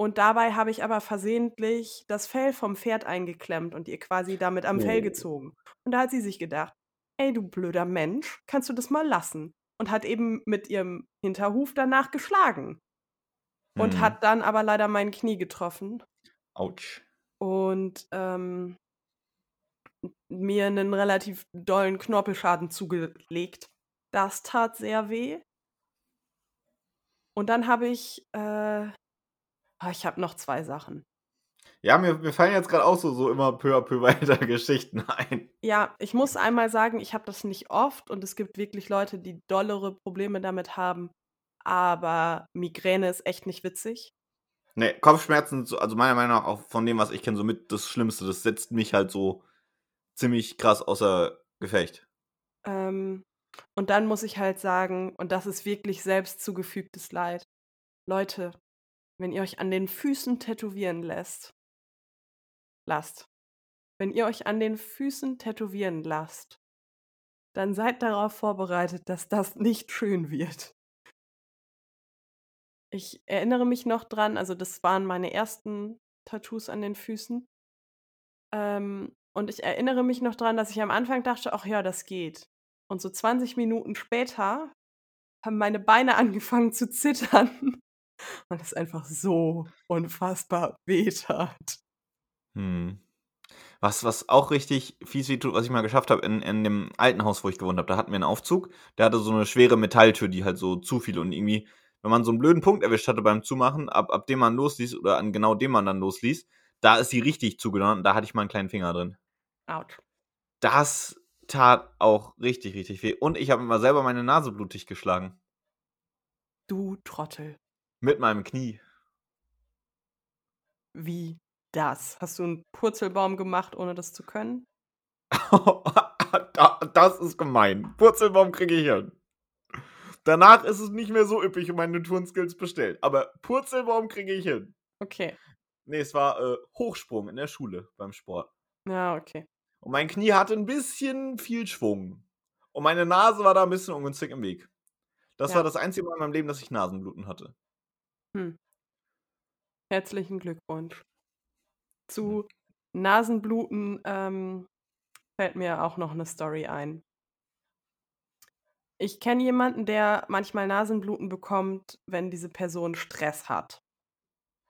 Speaker 2: Und dabei habe ich aber versehentlich das Fell vom Pferd eingeklemmt und ihr quasi damit am Fell
Speaker 1: Oh.
Speaker 2: gezogen. Und da hat sie sich gedacht, ey du blöder Mensch, kannst du das mal lassen? Und hat eben mit ihrem Hinterhuf danach geschlagen. Und
Speaker 1: Hm.
Speaker 2: hat dann aber leider mein Knie getroffen
Speaker 1: Autsch.
Speaker 2: und ähm, mir einen relativ dollen Knorpelschaden zugelegt. Das tat sehr weh. Und dann habe ich, äh, ah, ich habe noch zwei Sachen.
Speaker 1: Ja, mir, mir fallen jetzt gerade auch so, so immer peu à peu *laughs* weiter Geschichten ein.
Speaker 2: Ja, ich muss einmal sagen, ich habe das nicht oft und es gibt wirklich Leute, die dollere Probleme damit haben. Aber Migräne ist echt nicht witzig.
Speaker 1: Ne, Kopfschmerzen, so, also meiner Meinung nach auch von dem, was ich kenne, somit das Schlimmste. Das setzt mich halt so ziemlich krass außer Gefecht.
Speaker 2: Ähm, und dann muss ich halt sagen, und das ist wirklich selbst zugefügtes Leid. Leute, wenn ihr euch an den Füßen tätowieren lässt, lasst. Wenn ihr euch an den Füßen tätowieren lasst, dann seid darauf vorbereitet, dass das nicht schön wird. Ich erinnere mich noch dran, also das waren meine ersten Tattoos an den Füßen. Ähm, und ich erinnere mich noch dran, dass ich am Anfang dachte, ach ja, das geht. Und so 20 Minuten später haben meine Beine angefangen zu zittern. Und es einfach so unfassbar wehtat.
Speaker 1: Hm. Was, was auch richtig fies wie tut, was ich mal geschafft habe, in, in dem alten Haus, wo ich gewohnt habe, da hatten wir einen Aufzug, der hatte so eine schwere Metalltür, die halt so zufiel und irgendwie, wenn man so einen blöden Punkt erwischt hatte beim Zumachen, ab, ab dem man losließ oder an genau dem man dann losließ, da ist sie richtig zugenommen und da hatte ich mal einen kleinen Finger drin.
Speaker 2: Autsch.
Speaker 1: Das tat auch richtig, richtig weh. Und ich habe immer selber meine Nase blutig geschlagen.
Speaker 2: Du Trottel.
Speaker 1: Mit meinem Knie.
Speaker 2: Wie das? Hast du einen Purzelbaum gemacht, ohne das zu können? *laughs*
Speaker 1: Da- das ist gemein. Purzelbaum kriege ich hin. Danach ist es nicht mehr so üppig und meine Turnskills bestellt. Aber Purzelbaum kriege ich hin.
Speaker 2: Okay.
Speaker 1: Nee, es war äh, Hochsprung in der Schule beim Sport.
Speaker 2: Ja, okay.
Speaker 1: Und mein Knie hatte ein bisschen viel Schwung. Und meine Nase war da ein bisschen ungünstig im Weg. Das
Speaker 2: Ja.
Speaker 1: war das einzige Mal in meinem Leben, dass ich Nasenbluten hatte.
Speaker 2: Hm. Herzlichen Glückwunsch. Zu Nasenbluten ähm, fällt mir auch noch eine Story ein. Ich kenne jemanden, der manchmal Nasenbluten bekommt, wenn diese Person Stress hat.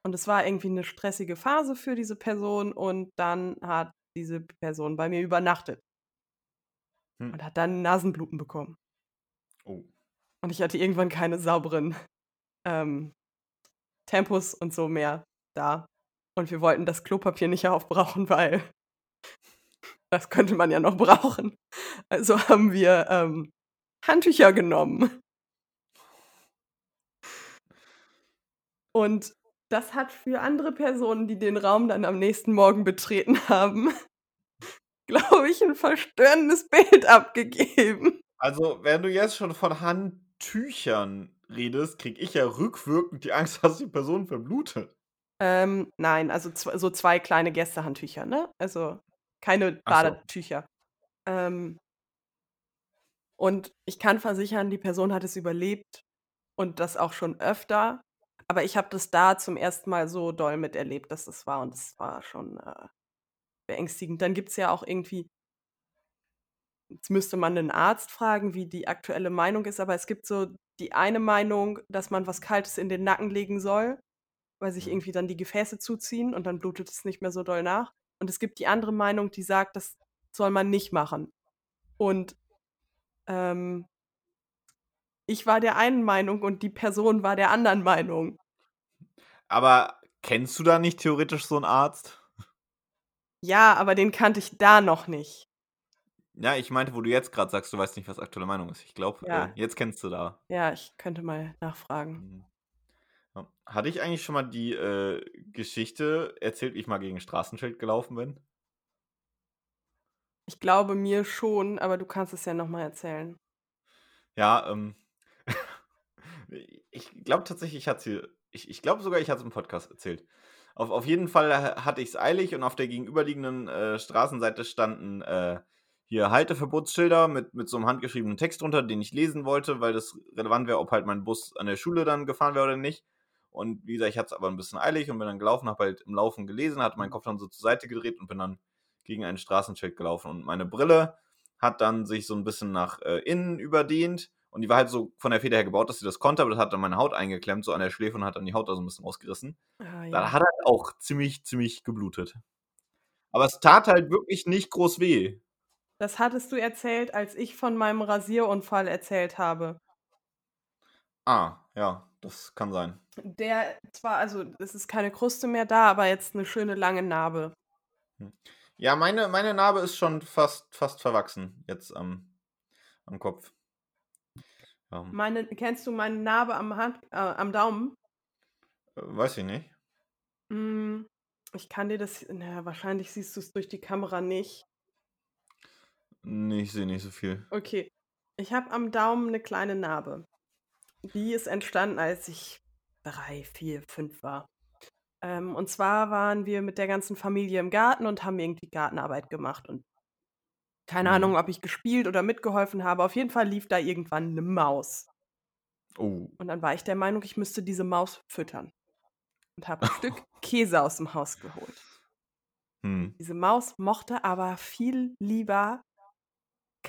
Speaker 2: Und es war irgendwie eine stressige Phase für diese Person und dann hat diese Person bei mir übernachtet
Speaker 1: Hm.
Speaker 2: und hat dann Nasenbluten bekommen.
Speaker 1: Oh.
Speaker 2: Und ich hatte irgendwann keine sauberen ähm, Tempos und so mehr da. Und wir wollten das Klopapier nicht aufbrauchen, *laughs* weil das könnte man ja noch brauchen. Also haben wir ähm, Handtücher genommen. Und das hat für andere Personen, die den Raum dann am nächsten Morgen betreten haben, *laughs* glaube ich, ein verstörendes Bild abgegeben.
Speaker 1: Also, wenn du jetzt schon von Handtüchern redest, kriege ich ja rückwirkend die Angst, dass die Person verblutet.
Speaker 2: Ähm, nein, also so zwei kleine Gästehandtücher, ne? Also keine
Speaker 1: Ach so.
Speaker 2: Badetücher. Ähm, und ich kann versichern, die Person hat es überlebt und das auch schon öfter. Aber ich habe das da zum ersten Mal so doll miterlebt, dass das war und das war schon äh, beängstigend. Dann gibt es ja auch irgendwie, jetzt müsste man einen Arzt fragen, wie die aktuelle Meinung ist, aber es gibt so die eine Meinung, dass man was Kaltes in den Nacken legen soll, weil sich
Speaker 1: Mhm.
Speaker 2: irgendwie dann die Gefäße zuziehen und dann blutet es nicht mehr so doll nach. Und es gibt die andere Meinung, die sagt, das soll man nicht machen. Und ähm, ich war der einen Meinung und die Person war der anderen Meinung.
Speaker 1: Aber kennst du da nicht theoretisch so einen Arzt?
Speaker 2: Ja, aber den kannte ich da noch nicht.
Speaker 1: Ja, ich meinte, wo du jetzt gerade sagst, du weißt nicht, was aktuelle Meinung ist. Ich glaube,
Speaker 2: Ja.
Speaker 1: äh, jetzt kennst du da.
Speaker 2: Ja, ich könnte mal nachfragen.
Speaker 1: Mhm. Ja. Hatte ich eigentlich schon mal die äh, Geschichte erzählt, wie ich mal gegen ein Straßenschild gelaufen bin?
Speaker 2: Ich glaube mir schon, aber du kannst es ja nochmal erzählen.
Speaker 1: Ja, ähm. *laughs* ich glaube tatsächlich, ich hatte ich, ich glaube sogar, ich hatte es im Podcast erzählt. Auf auf jeden Fall ha hatte ich's eilig und auf der gegenüberliegenden, äh, Straßenseite standen, äh, hier Halteverbotsschilder mit mit so 'nem handgeschriebenen Text drunter, den ich lesen wollte, weil das relevant wäre, ob halt mein Bus an der Schule dann gefahren wäre oder nicht. Und wie gesagt, ich hatte es aber 'n bisschen eilig und bin dann gelaufen, habe halt im Laufen gelesen, hatte meinen Kopf dann so zur Seite gedreht und bin dann gegen ein Straßenschild gelaufen. Und meine Brille hat dann sich so 'n bisschen nach, äh, innen überdehnt und die war halt so von der Feder her gebaut, dass sie das konnte, aber das hat dann meine Haut eingeklemmt, so an der Schläfe und hat dann die Haut da so 'n bisschen rausgerissen.
Speaker 2: Ah,
Speaker 1: Da
Speaker 2: ja.
Speaker 1: hat halt auch ziemlich ziemlich geblutet. Aber es tat halt wirklich nicht groß weh.
Speaker 2: Das hattest du erzählt, als ich von meinem Rasierunfall erzählt habe.
Speaker 1: Ah, ja, das kann sein.
Speaker 2: Der zwar also, es ist keine Kruste mehr da, aber jetzt 'ne schöne lange Narbe.
Speaker 1: Hm. Ja, meine meine Narbe ist schon fast fast verwachsen jetzt am am Kopf. Ähm.
Speaker 2: Meine kennst du meine Narbe am Hand äh, am Daumen?
Speaker 1: Äh, weiß ich nicht.
Speaker 2: Hm, ich kann dir das na ja, wahrscheinlich siehst du's durch die Kamera nicht.
Speaker 1: Ne, ich sehe nicht so viel.
Speaker 2: Okay. Ich habe am Daumen 'ne kleine Narbe. Die ist entstanden, als ich 3, 4, 5 war. Ähm, und zwar waren wir mit der ganzen Familie im Garten und haben irgendwie Gartenarbeit gemacht und keine
Speaker 1: Mhm.
Speaker 2: Ahnung, ob ich gespielt oder mitgeholfen habe. Auf jeden Fall lief da irgendwann 'ne Maus.
Speaker 1: Oh.
Speaker 2: Und dann war ich der Meinung, ich müsste diese Maus füttern und habe 'n Stück *laughs* Käse aus'm Haus geholt.
Speaker 1: Mhm.
Speaker 2: Diese Maus mochte aber viel lieber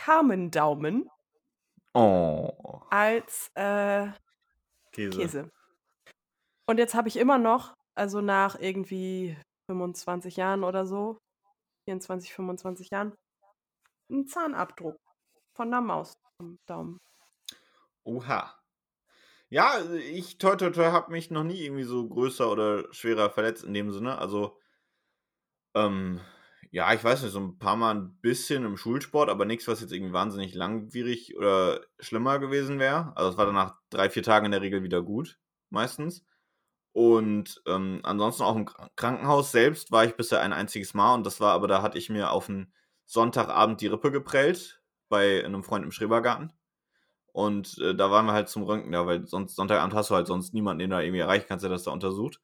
Speaker 2: Carmen-Daumen
Speaker 1: Oh.
Speaker 2: als, äh,
Speaker 1: Käse.
Speaker 2: Käse. Und jetzt habe ich immer noch also, nach irgendwie 25 Jahren oder so, 24, 25 Jahren 'n Zahnabdruck von 'ner Maus am Daumen.
Speaker 1: Oha. Ja, äh, ich, toi toi toi, habe mich noch nie irgendwie so größer oder schwerer verletzt in dem Sinne. Also ähm, ja, ich weiß nicht, so 'n paarmal 'n bisschen im Schulsport, aber nix, was jetzt irgendwie wahnsinnig langwierig oder schlimmer gewesen wäre. Also, es war dann nach 3, 4 Tagen in der Regel wieder gut, meistens. Und, ähm, ansonsten auch im Kr Krankenhaus selbst war ich bisher ein einziges Mal und das war aber da hatte ich mir auf 'n Sonntagabend die Rippe geprellt bei 'nem Freund im Schrebergarten. Und, äh, da waren wir halt zum Röntgen da, weil sonst Sonntagabend hast du halt sonst niemanden, den du da irgendwie erreichen kannst, der das da untersucht.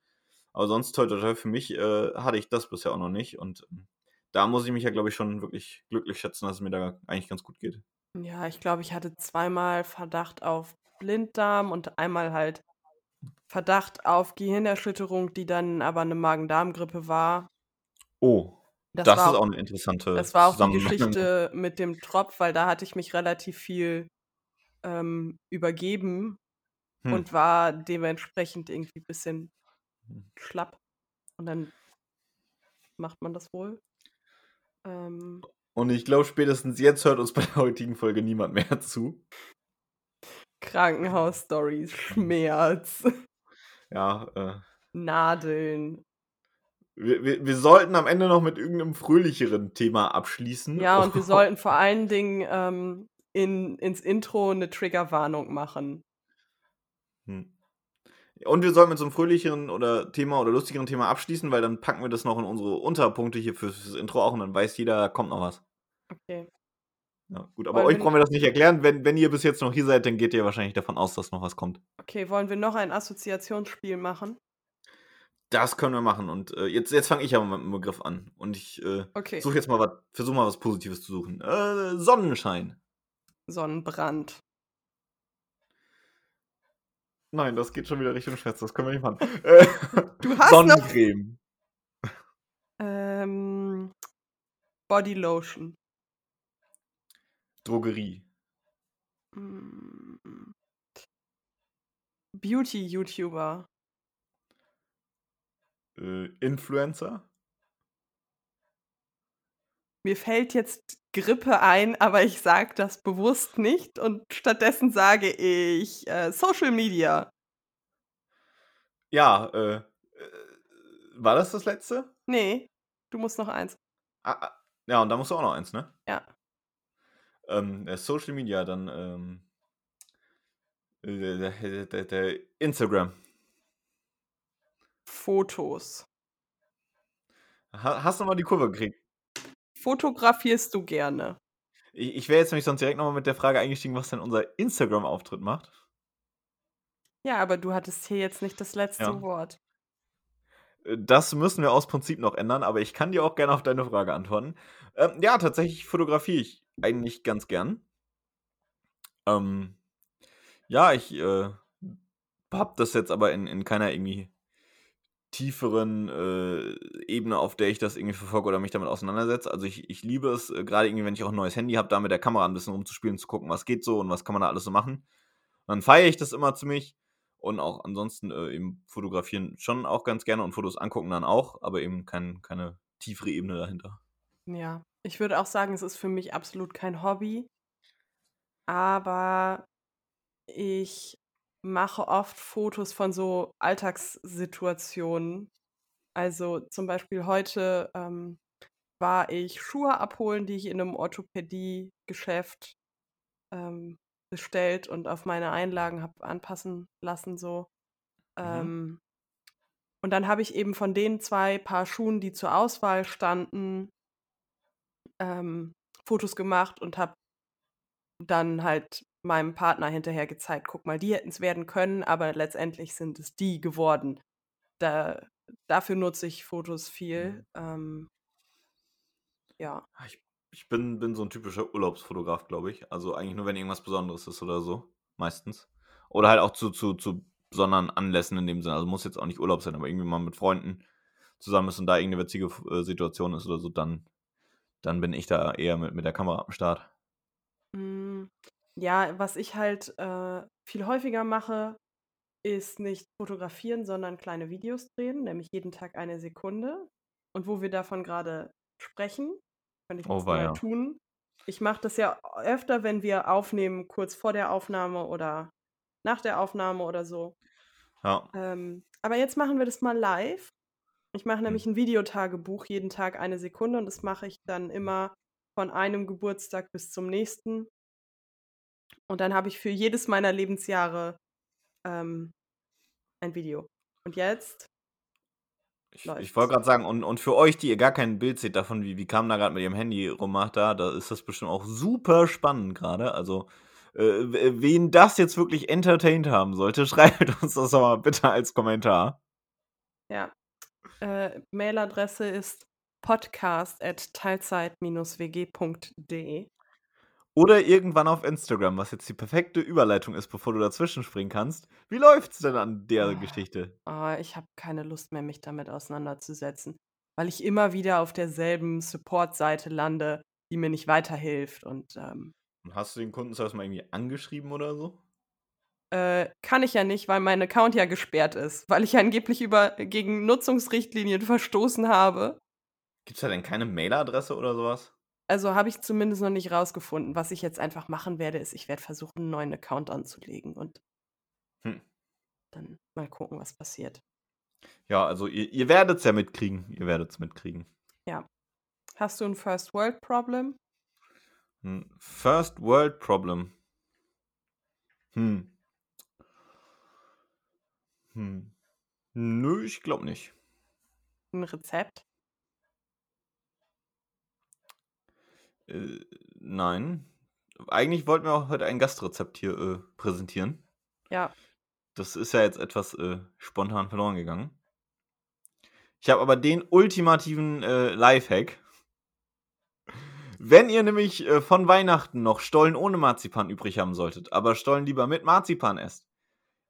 Speaker 1: Aber sonst, toi toi toi, für mich, äh, hatte ich das bisher auch noch nicht und, hm, da muss ich mich ja, glaube ich, schon wirklich glücklich schätzen, dass es mir da eigentlich ganz gut geht.
Speaker 2: Ja, ich glaube, ich hatte zweimal Verdacht auf Blinddarm und einmal halt Verdacht auf Gehirnerschütterung, die dann aber 'ne Magen-Darm-Grippe war.
Speaker 1: Oh,
Speaker 2: Das
Speaker 1: das
Speaker 2: war
Speaker 1: ist
Speaker 2: auch
Speaker 1: auch 'ne interessante
Speaker 2: das war auch die. Geschichte mit dem Tropf, weil da hatte ich mich relativ viel, ähm, übergeben
Speaker 1: Hm.
Speaker 2: und war dementsprechend irgendwie bisschen
Speaker 1: Hm.
Speaker 2: schlapp. Und dann macht man das wohl. Ähm.
Speaker 1: Und ich glaube, spätestens jetzt hört uns bei der heutigen Folge niemand mehr *laughs* zu.
Speaker 2: Krankenhaus-Storys, Schmerz.
Speaker 1: Ja, äh.
Speaker 2: Nadeln.
Speaker 1: Wir wir wir sollten am Ende noch mit irgend 'nem fröhlicheren Thema abschließen.
Speaker 2: Ja, und wir sollten *laughs* vor allen Dingen, ähm, in ins Intro 'ne Triggerwarnung machen.
Speaker 1: Hm. Und wir sollten mit so 'nem fröhlicheren oder Thema oder lustigeren Thema abschließen, weil dann packen wir das noch in unsere Unterpunkte hier fürs fürs Intro auch und dann weiß jeder, da kommt noch was.
Speaker 2: Okay.
Speaker 1: Ja, gut, aber
Speaker 2: Wollen
Speaker 1: euch brauchen wir das nicht erklären. Wenn wenn ihr bis jetzt noch hier seid, dann geht ihr wahrscheinlich davon aus, dass noch was kommt.
Speaker 2: Okay, wollen wir noch ein Assoziationsspiel machen?
Speaker 1: Das können wir machen und, äh, jetzt jetzt fange ich aber mit 'm Begriff an und ich, äh,
Speaker 2: Okay.
Speaker 1: suche jetzt mal was versuche mal was Positives zu suchen. Äh, Sonnenschein.
Speaker 2: Sonnenbrand.
Speaker 1: Nein, das geht schon wieder Richtung Schmerz, das können wir nicht machen. *laughs* Äh,
Speaker 2: Du hast noch
Speaker 1: Sonnencreme.
Speaker 2: Ähm, Bodylotion.
Speaker 1: Drogerie.
Speaker 2: Hm. Beauty-YouTuber.
Speaker 1: Äh, Influencer.
Speaker 2: Mir fällt jetzt Grippe ein, aber ich sage das bewusst nicht und stattdessen sage ich, äh, Social Media.
Speaker 1: Ja, äh, äh, war das das Letzte?
Speaker 2: Ne, du musst noch eins.
Speaker 1: Ah ah, ja, und da musst du auch noch eins, ne?
Speaker 2: Ja.
Speaker 1: Ähm, äh, Social Media, dann, ähm äh, Instagram.
Speaker 2: Fotos.
Speaker 1: Ha hast noch mal die Kurve gekriegt?
Speaker 2: Fotografierst du gerne?
Speaker 1: I ich wäre jetzt nämlich sonst direkt noch mal mit der Frage eingestiegen, was denn unser Instagram-Auftritt macht.
Speaker 2: Ja, aber du hattest hier jetzt nicht das letzte
Speaker 1: Ja.
Speaker 2: Wort.
Speaker 1: Äh, das müssen wir aus Prinzip noch ändern, aber ich kann dir auch gerne auf deine Frage antworten. Ähm, ja, tatsächlich fotografiere ich eigentlich ganz gern. Ähm, ja, ich äh, habe das jetzt aber in, in keiner irgendwie tieferen äh, Ebene, auf der ich das irgendwie verfolge oder mich damit auseinandersetze. Also ich, ich liebe es, äh, gerade irgendwie, wenn ich auch ein neues Handy habe, da mit der Kamera ein bisschen rumzuspielen, zu gucken, was geht so und was kann man da alles so machen. dann feiere ich das immer ziemlich und auch ansonsten äh, eben fotografieren schon auch ganz gerne und Fotos angucken dann auch, aber eben kein, keine tiefere Ebene dahinter.
Speaker 2: Ja, ich würde auch sagen, es ist für mich absolut kein Hobby, aber ich mache oft Fotos von so Alltagssituationen. Also zum Beispiel heute ähm, war ich Schuhe abholen, die ich in einem Orthopädiegeschäft ähm, bestellt und auf meine Einlagen habe anpassen lassen so. Mhm. Ähm, und dann habe ich eben von den zwei Paar Schuhen, die zur Auswahl standen, ähm, Fotos gemacht und habe dann halt meinem Partner hinterher gezeigt, guck mal, die hätten es werden können, aber letztendlich sind es die geworden. Da, dafür nutze ich Fotos viel. Mhm. Ähm, ja.
Speaker 1: Ah, ich, ich bin, bin so ein typischer Urlaubsfotograf, glaube ich. Also eigentlich nur, wenn irgendwas Besonderes ist oder so. Meistens. Oder halt auch zu, zu, zu besonderen Anlässen in dem Sinne. Also muss jetzt auch nicht Urlaub sein, aber irgendwie mal mit Freunden zusammen ist und da irgendeine witzige äh, Situation ist oder so, dann, dann bin ich da eher mit, mit der Kamera am Start.
Speaker 2: Mm, ja, was ich halt äh, viel häufiger mache, ist nicht fotografieren, sondern kleine Videos drehen, nämlich jeden Tag eine Sekunde. Und wo wir davon gerade sprechen, könnte ich
Speaker 1: Oh,
Speaker 2: das mal
Speaker 1: weia.
Speaker 2: tun. Ich mache das ja öfter, wenn wir aufnehmen, kurz vor der Aufnahme oder nach der Aufnahme oder so.
Speaker 1: Ja.
Speaker 2: Ähm, aber jetzt machen wir das mal live. Ich mache
Speaker 1: Hm.
Speaker 2: nämlich ein Videotagebuch, jeden Tag eine Sekunde und das mache ich dann immer von einem Geburtstag bis zum nächsten. Und dann habe ich für jedes meiner Lebensjahre ähm, ein Video. Und jetzt
Speaker 1: Ich, ich wollte gerade sagen, und, und für euch, die ihr gar kein Bild seht davon, wie, wie Kam da gerade mit ihrem Handy rummacht, da, da ist das bestimmt auch super spannend gerade. Also, äh, w- wen das jetzt wirklich entertained haben sollte, *laughs* schreibt uns das doch mal bitte als Kommentar.
Speaker 2: Ja. Äh, Mailadresse ist podcast.teilzeit-wg.de.
Speaker 1: Oder irgendwann auf Instagram, was jetzt die perfekte Überleitung ist, bevor du dazwischen springen kannst. Wie läuft's denn an der
Speaker 2: Ah.
Speaker 1: Geschichte?
Speaker 2: Ah, ich habe keine Lust mehr, mich damit auseinanderzusetzen, weil ich immer wieder auf derselben Support-Seite lande, die mir nicht weiterhilft. Und ähm,
Speaker 1: Und Hast du den Kundenservice mal irgendwie angeschrieben oder so?
Speaker 2: äh, kann ich ja nicht, weil mein Account ja gesperrt ist, weil ich angeblich über, gegen Nutzungsrichtlinien verstoßen habe.
Speaker 1: Gibt's da denn keine Mailadresse oder sowas?
Speaker 2: Also habe ich zumindest noch nicht rausgefunden. Was ich jetzt einfach machen werde, ist, ich werde versuchen, einen neuen Account anzulegen und
Speaker 1: Hm.
Speaker 2: dann mal gucken, was passiert.
Speaker 1: Ja, also ihr, ihr werdet's ja mitkriegen. Ihr werdet's mitkriegen.
Speaker 2: Ja. Hast du ein First World Problem?
Speaker 1: Ein First World Problem. Hm. Hm. Nö, ich glaube nicht.
Speaker 2: Ein Rezept?
Speaker 1: Äh, nein. Eigentlich wollten wir auch heute ein Gastrezept hier äh, präsentieren.
Speaker 2: Ja.
Speaker 1: Das ist ja jetzt etwas äh, spontan verloren gegangen. Ich habe aber den ultimativen äh, Lifehack. Wenn ihr nämlich äh, von Weihnachten noch Stollen ohne Marzipan übrig haben solltet, aber Stollen lieber mit Marzipan esst,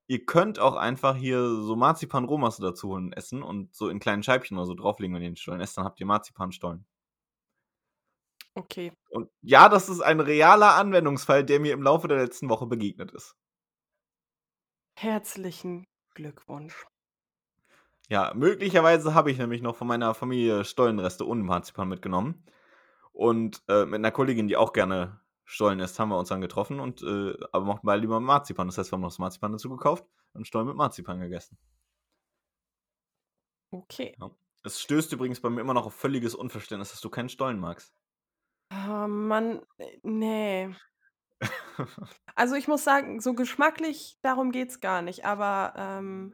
Speaker 1: ihr könnt auch einfach hier so Marzipan-Rohmasse dazu holen und essen und so in kleinen Scheibchen oder so drauflegen, wenn ihr den Stollen esst, dann habt ihr Marzipan-Stollen.
Speaker 2: Okay.
Speaker 1: Und ja, das ist ein realer Anwendungsfall, der mir im Laufe der letzten Woche begegnet ist.
Speaker 2: Herzlichen Glückwunsch.
Speaker 1: Ja, möglicherweise habe ich nämlich noch von meiner Familie Stollenreste ohne Marzipan mitgenommen. Und äh, mit einer Kollegin, die auch gerne Stollen isst, haben wir uns dann getroffen und äh, aber mochten beide lieber Marzipan. Das heißt, wir haben noch das Marzipan dazu gekauft und Stollen mit Marzipan gegessen.
Speaker 2: Okay.
Speaker 1: Ja. Es stößt übrigens bei mir immer noch auf völliges Unverständnis, dass du keinen Stollen magst.
Speaker 2: Ah, Mann, äh, nee. *laughs* Also ich muss sagen, so geschmacklich, darum geht's gar nicht. Aber ähm,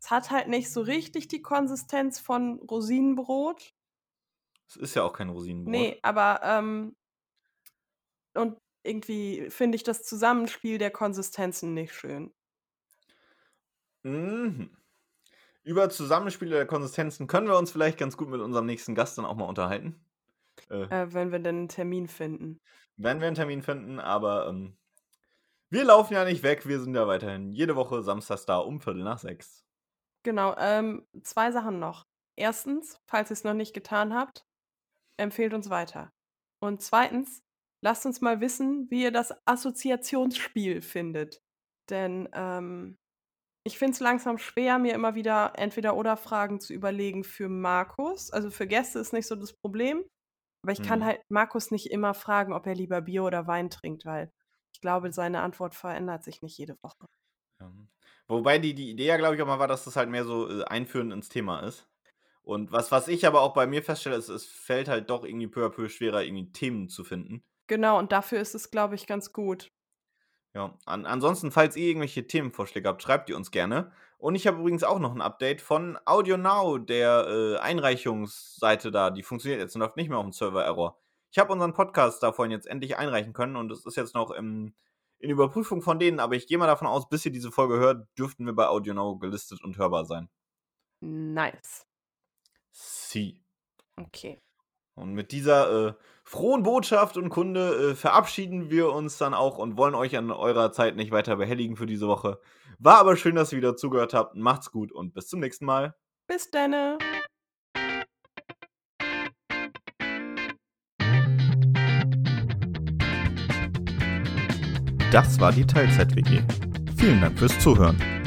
Speaker 2: es hat halt nicht so richtig die Konsistenz von Rosinenbrot.
Speaker 1: Es ist ja auch kein Rosinenbrot.
Speaker 2: Nee, aber ähm, und irgendwie finde ich das Zusammenspiel der Konsistenzen nicht schön.
Speaker 1: Mhm. über Zusammenspiele der Konsistenzen können wir uns vielleicht ganz gut mit unserem nächsten Gast dann auch mal unterhalten.
Speaker 2: Äh, äh, wenn wir denn einen Termin finden.
Speaker 1: Wenn wir einen Termin finden, aber ähm, wir laufen ja nicht weg, wir sind ja weiterhin jede Woche samstags da um Viertel nach sechs.
Speaker 2: Genau, ähm, zwei Sachen noch. Erstens, falls ihr es noch nicht getan habt, empfehlt uns weiter. Und zweitens, lasst uns mal wissen, wie ihr das Assoziationsspiel findet. Denn ähm, ich finde es langsam schwer, mir immer wieder entweder oder Fragen zu überlegen für Markus. Also für Gäste ist nicht so das Problem. Aber ich kann mhm. halt Markus nicht immer fragen, ob er lieber Bier oder Wein trinkt, weil ich glaube, seine Antwort verändert sich nicht jede Woche.
Speaker 1: Ja. Wobei die, die Idee ja, glaube ich, auch mal war, dass das halt mehr so äh, einführend ins Thema ist. Und was, was ich aber auch bei mir feststelle, ist, es fällt halt doch irgendwie peu à peu schwerer, irgendwie Themen zu finden.
Speaker 2: Genau, und dafür ist es, glaube ich, ganz gut.
Speaker 1: Ja, an, ansonsten, falls ihr irgendwelche Themenvorschläge habt, schreibt die uns gerne. Und ich habe übrigens auch noch ein Update von AudioNow, der äh, Einreichungsseite da. Die funktioniert jetzt und läuft nicht mehr auf dem Server-Error. Ich habe unseren Podcast da vorhin jetzt endlich einreichen können und es ist jetzt noch im, in Überprüfung von denen, aber ich gehe mal davon aus, bis ihr diese Folge hört, dürften wir bei AudioNow gelistet und hörbar sein.
Speaker 2: Nice.
Speaker 1: Sie.
Speaker 2: Okay.
Speaker 1: Und mit dieser äh, frohen Botschaft und Kunde äh, verabschieden wir uns dann auch und wollen euch an eurer Zeit nicht weiter behelligen für diese Woche. War aber schön, dass ihr wieder zugehört habt. Macht's gut und bis zum nächsten Mal.
Speaker 2: Bis dann.
Speaker 1: Das war die Teilzeit-WG. Vielen Dank fürs Zuhören.